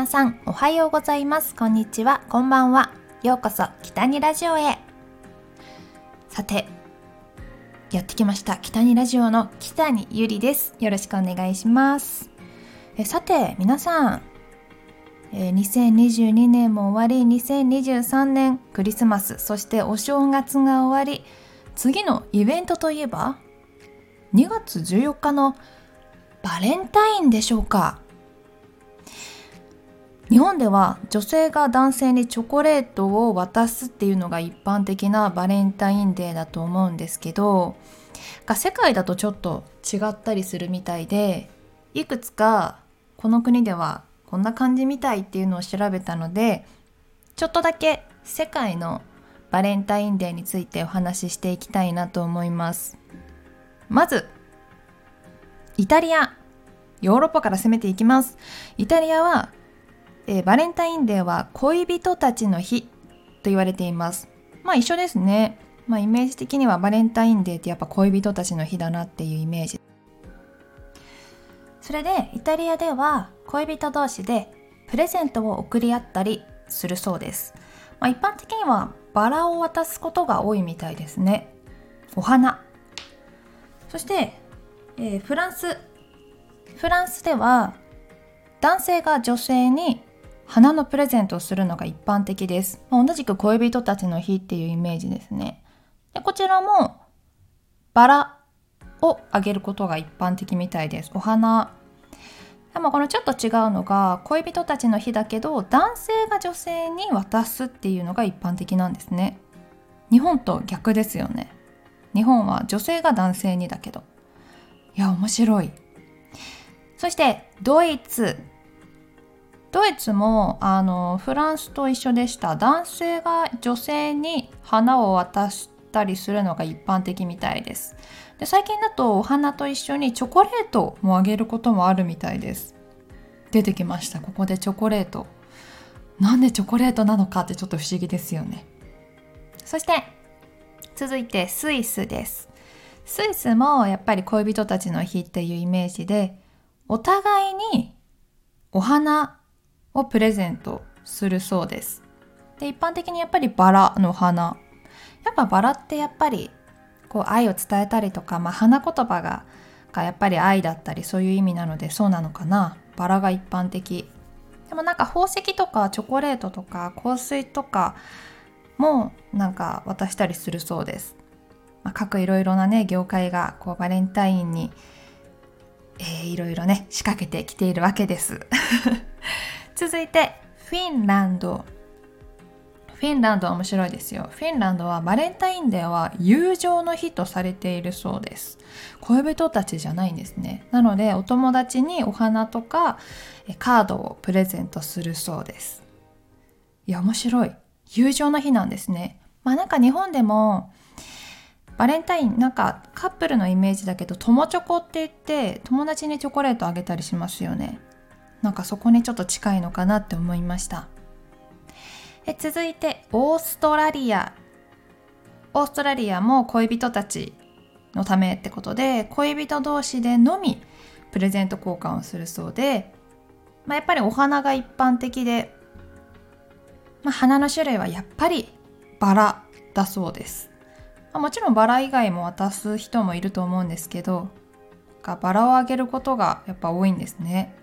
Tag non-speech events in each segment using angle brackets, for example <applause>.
皆さんおはようございます。こんにちは。こんばんは。ようこそ北にラジオへ。さてやってきました。北にラジオの北にゆりです。よろしくお願いします。えさて皆さんえ2022年も終わり2023年クリスマスそしてお正月が終わり次のイベントといえば2月14日のバレンタインでしょうか。日本では女性が男性にチョコレートを渡すっていうのが一般的なバレンタインデーだと思うんですけど世界だとちょっと違ったりするみたいでいくつかこの国ではこんな感じみたいっていうのを調べたのでちょっとだけ世界のバレンタインデーについてお話ししていきたいなと思います。まずイタリア。ヨーロッパから攻めていきます。イタリアはえー、バレンタインデーは恋人たちの日と言われています。まあ一緒ですね。まあイメージ的にはバレンタインデーってやっぱ恋人たちの日だなっていうイメージ。それでイタリアでは恋人同士でプレゼントを贈り合ったりするそうです。まあ、一般的にはバラを渡すことが多いみたいですね。お花。そして、えー、フランス。フランスでは男性が女性に花のプレゼントをするのが一般的です。ま同じく恋人たちの日っていうイメージですね。でこちらもバラをあげることが一般的みたいです。お花。でもこのちょっと違うのが恋人たちの日だけど男性が女性に渡すっていうのが一般的なんですね。日本と逆ですよね。日本は女性が男性にだけど。いや面白い。そしてドイツドイツもあのフランスと一緒でした。男性が女性に花を渡したりするのが一般的みたいです。で最近だとお花と一緒にチョコレートもあげることもあるみたいです。出てきました。ここでチョコレート。なんでチョコレートなのかってちょっと不思議ですよね。そして続いてスイスです。スイスもやっぱり恋人たちの日っていうイメージでお互いにお花をプレゼントするそうです。で一般的にやっぱりバラの花。やっぱバラってやっぱりこう愛を伝えたりとか、まあ、花言葉ががやっぱり愛だったりそういう意味なのでそうなのかな。バラが一般的。でもなんか宝石とかチョコレートとか香水とかもなんか渡したりするそうです、まあ、各いろいろなね業界がこうバレンタインに、えー、いろいろね仕掛けてきているわけです。続いてフィンランドフィンランドは面白いですよ。フィンランドはバレンタインデーは友情の日とされているそうです。恋人たちじゃないんですね。なのでお友達にお花とかカードをプレゼントするそうです。いや面白い。友情の日なんですね。まあなんか日本でもバレンタインなんかカップルのイメージだけど友チョコって言って友達にチョコレートあげたりしますよね。なんかそこにちょっと近いのかなって思いました。え続いてオーストラリア。オーストラリアも恋人たちのためってことで恋人同士でのみプレゼント交換をするそうで、まあ、やっぱりお花が一般的で、まあ、花の種類はやっぱりバラだそうです、まあ、もちろんバラ以外も渡す人もいると思うんですけどバラをあげることがやっぱ多いんですね。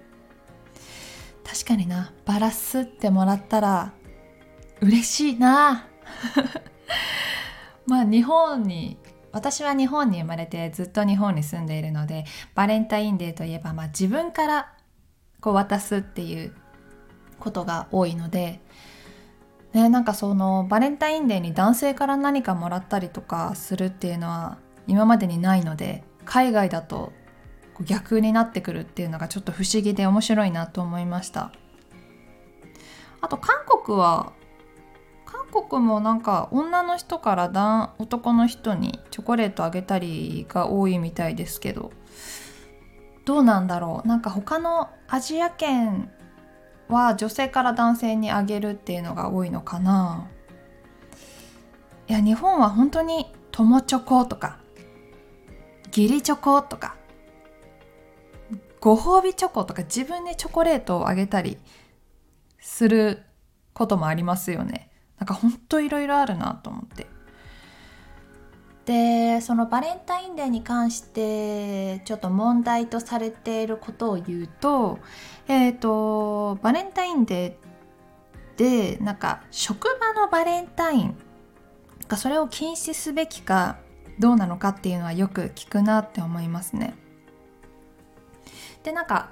確かにな。バラすってもらったら嬉しいな。<laughs> まあ日本に私は日本に生まれてずっと日本に住んでいるのでバレンタインデーといえば、まあ、自分からこう渡すっていうことが多いので、ね、なんかそのバレンタインデーに男性から何かもらったりとかするっていうのは今までにないので海外だと逆になってくるっていうのがちょっと不思議で面白いなと思いました。あと韓国は韓国もなんか女の人から男の人にチョコレートあげたりが多いみたいですけどどうなんだろう。なんか他のアジア圏は女性から男性にあげるっていうのが多いのかな。いや日本は本当に友チョコとか義理チョコとかご褒美チョコとか自分でチョコレートをあげたりすることもありますよねなんかほんといろいろあるなと思ってでそのバレンタインデーに関してちょっと問題とされていることを言うとえっ、ー、とバレンタインデーでなんか職場のバレンタインがそれを禁止すべきかどうなのかっていうのはよく聞くなって思いますね。でなんか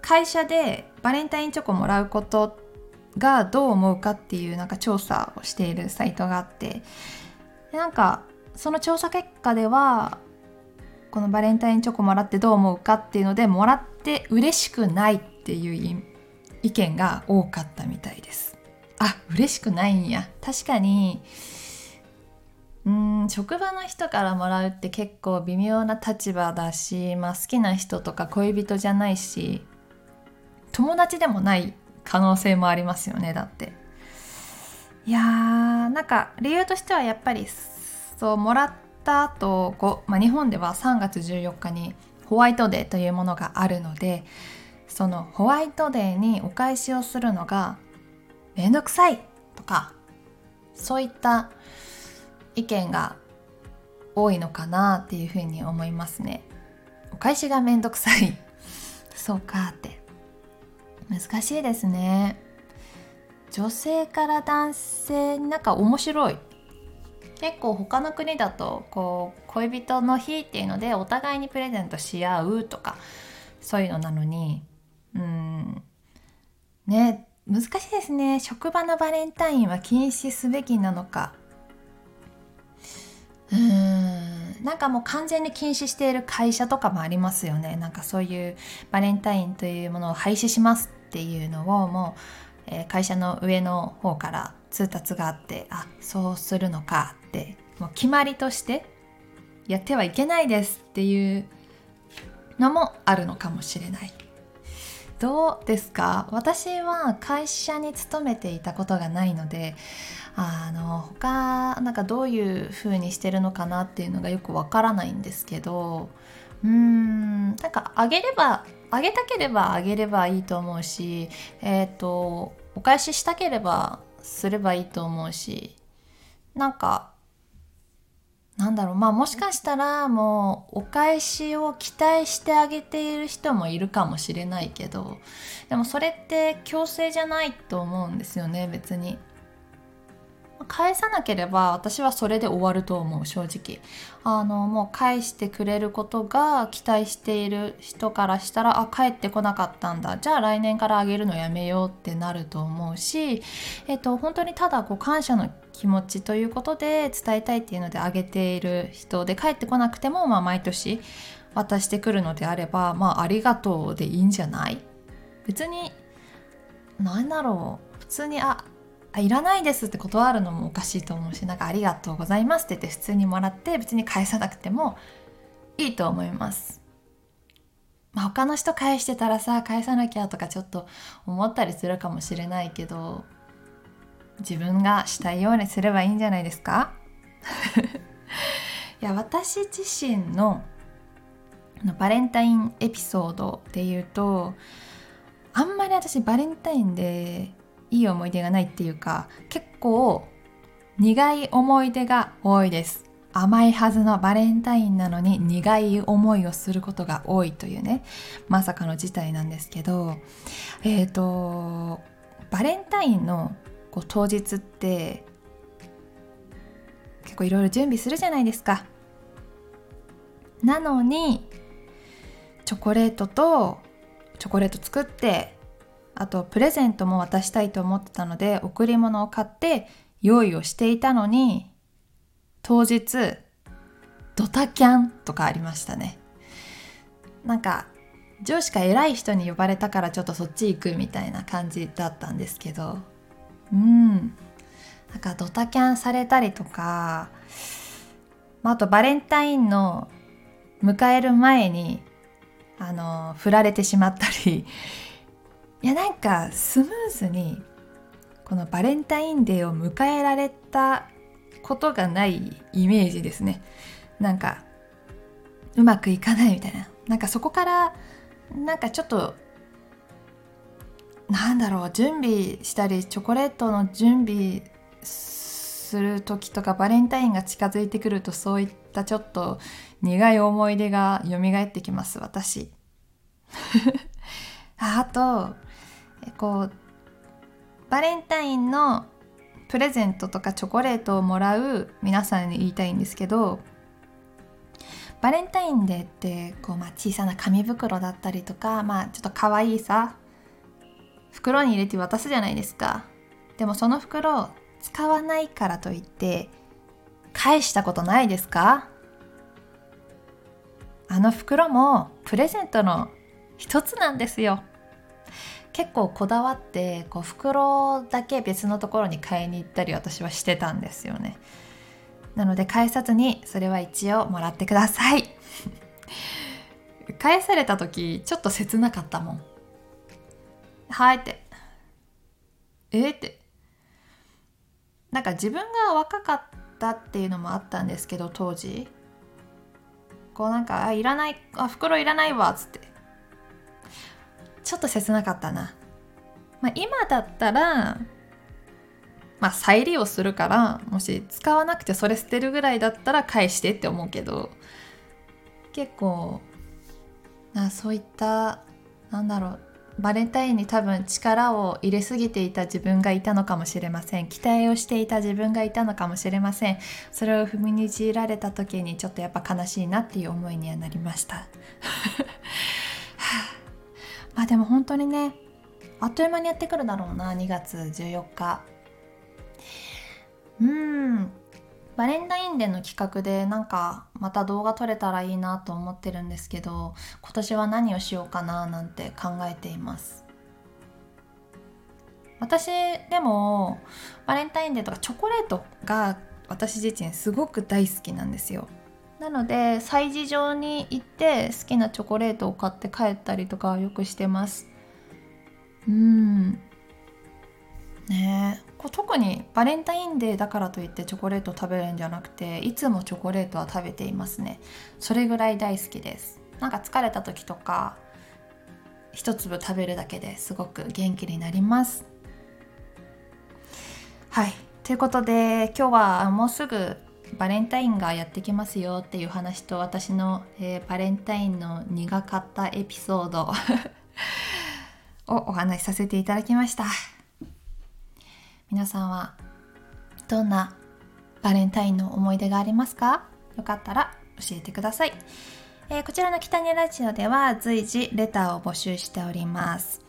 会社でバレンタインチョコもらうことがどう思うかっていうなんか調査をしているサイトがあってでなんかその調査結果ではこのバレンタインチョコもらってどう思うかっていうのでもらって嬉しくないっていう意見が多かったみたいです。あ嬉しくないんや。確かに職場の人からもらうって結構微妙な立場だし、まあ、好きな人とか恋人じゃないし友達でもない可能性もありますよねだって。いやーなんか理由としてはやっぱりそうもらった後こ、まあ、日本では3月14日にホワイトデーというものがあるのでそのホワイトデーにお返しをするのがめんどくさいとかそういった意見が多いのかなっていうふうに思いますね。お返しがめんどくさい。<laughs> そうかって。難しいですね。女性から男性になんか面白い。結構他の国だとこう恋人の日っていうのでお互いにプレゼントし合うとかそういうのなのにうん。ね難しいですね。職場のバレンタインは禁止すべきなのか。うーん。なんかもう完全に禁止している会社とかもありますよね。なんかそういうバレンタインというものを廃止しますっていうのをもう、えー、会社の上の方から通達があってあそうするのかってもう決まりとしてやってはいけないですっていうのもあるのかもしれない。どうですか？私は会社に勤めていたことがないのであの他なんかどういう風にしてるのかなっていうのがよくわからないんですけどうーんなんかあげればあげたければあげればいいと思うしえっ、ー、とお返ししたければすればいいと思うしなんかなんだろうまあもしかしたらもうお返しを期待してあげている人もいるかもしれないけどでもそれって強制じゃないと思うんですよね別に。返さなければ私はそれで終わると思う正直。あのもう返してくれることが期待している人からしたらあ帰ってこなかったんだ。じゃあ来年からあげるのやめようってなると思うし、えっと、本当にただこう感謝の気持ちということで伝えたいっていうのであげている人で帰ってこなくても、まあ、毎年渡してくるのであれば、まあ、ありがとうでいいんじゃない？別に何だろう。普通にああいらないですって断るのもおかしいと思うしなんかありがとうございますって言って普通にもらって別に返さなくてもいいと思います。まあ、他の人返してたらさ返さなきゃとかちょっと思ったりするかもしれないけど自分がしたいようにすればいいんじゃないですか？<laughs> いや私自身のバレンタインエピソードで言うとあんまり私バレンタインでいい思い出がないっていうか結構苦い思い出が多いです。甘いはずのバレンタインなのに苦い思いをすることが多いというねまさかの事態なんですけどえっ、ー、とバレンタインのこう当日って結構いろいろ準備するじゃないですか。なのにチョコレートとチョコレート作ってあとプレゼントも渡したいと思ってたので贈り物を買って用意をしていたのに当日ドタキャンとかありましたね。なんか上司か偉い人に呼ばれたからちょっとそっち行くみたいな感じだったんですけど。うん。なんかドタキャンされたりとか、ま、あとバレンタインの迎える前にあの振られてしまったりいやなんかスムーズにこのバレンタインデーを迎えられたことがないイメージですね。なんかうまくいかないみたいな。なんかそこからなんかちょっとなんだろう準備したりチョコレートの準備する時とかバレンタインが近づいてくるとそういったちょっと苦い思い出が蘇ってきます私。<laughs> あとこうバレンタインのプレゼントとかチョコレートをもらう皆さんに言いたいんですけどバレンタインデーってこう、まあ、小さな紙袋だったりとか、まあ、ちょっと可愛いさ袋に入れて渡すじゃないですか。でもその袋使わないからといって返したことないですか？あの袋もプレゼントの一つなんですよ。結構こだわってこう袋だけ別のところに買いに行ったり私はしてたんですよね。なので返さずにそれは一応もらってください。返された時ちょっと切なかったもん。はいって。えって。なんか自分が若かったっていうのもあったんですけど当時。こうなんか「あいらないあ袋いらないわ」っつって。ちょっと切なかったな、まあ、今だったらまあ再利用するからもし使わなくてそれ捨てるぐらいだったら返してって思うけど結構なそういったなんだろうバレンタインに多分力を入れすぎていた自分がいたのかもしれません。期待をしていた自分がいたのかもしれません。それを踏みにじられた時にちょっとやっぱ悲しいなっていう思いにはなりました。<laughs> まあでも本当にねあっという間にやってくるだろうな2月14日。うんバレンタインデーの企画でなんかまた動画撮れたらいいなと思ってるんですけど今年は何をしようかななんて考えています。私でもバレンタインデーとかチョコレートが私自身すごく大好きなんですよ。なので催事場に行って好きなチョコレートを買って帰ったりとかよくしてます。うん。ね。こう特にバレンタインデーだからといってチョコレート食べるんじゃなくていつもチョコレートは食べていますね。それぐらい大好きです。なんか疲れた時とか一粒食べるだけですごく元気になります。はい。ということで今日はもうすぐバレンタインがやってきますよっていう話と私の、えー、バレンタインの苦かったエピソード <laughs> をお話しさせていただきました。皆さんはどんなバレンタインの思い出がありますか？よかったら教えてください、えー、こちらの北にラジオでは随時レターを募集しております。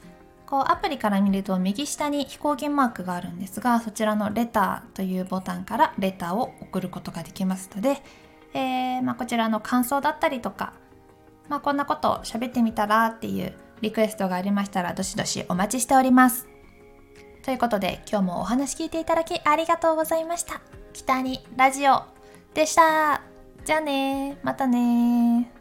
こうアプリから見ると右下に飛行機マークがあるんですがそちらのレターというボタンからレターを送ることができますので、えー、まあ、こちらの感想だったりとか、まあ、こんなこと喋ってみたらっていうリクエストがありましたらどしどしお待ちしております。ということで今日もお話聞いていただきありがとうございました。北にラジオでした。じゃあねまたね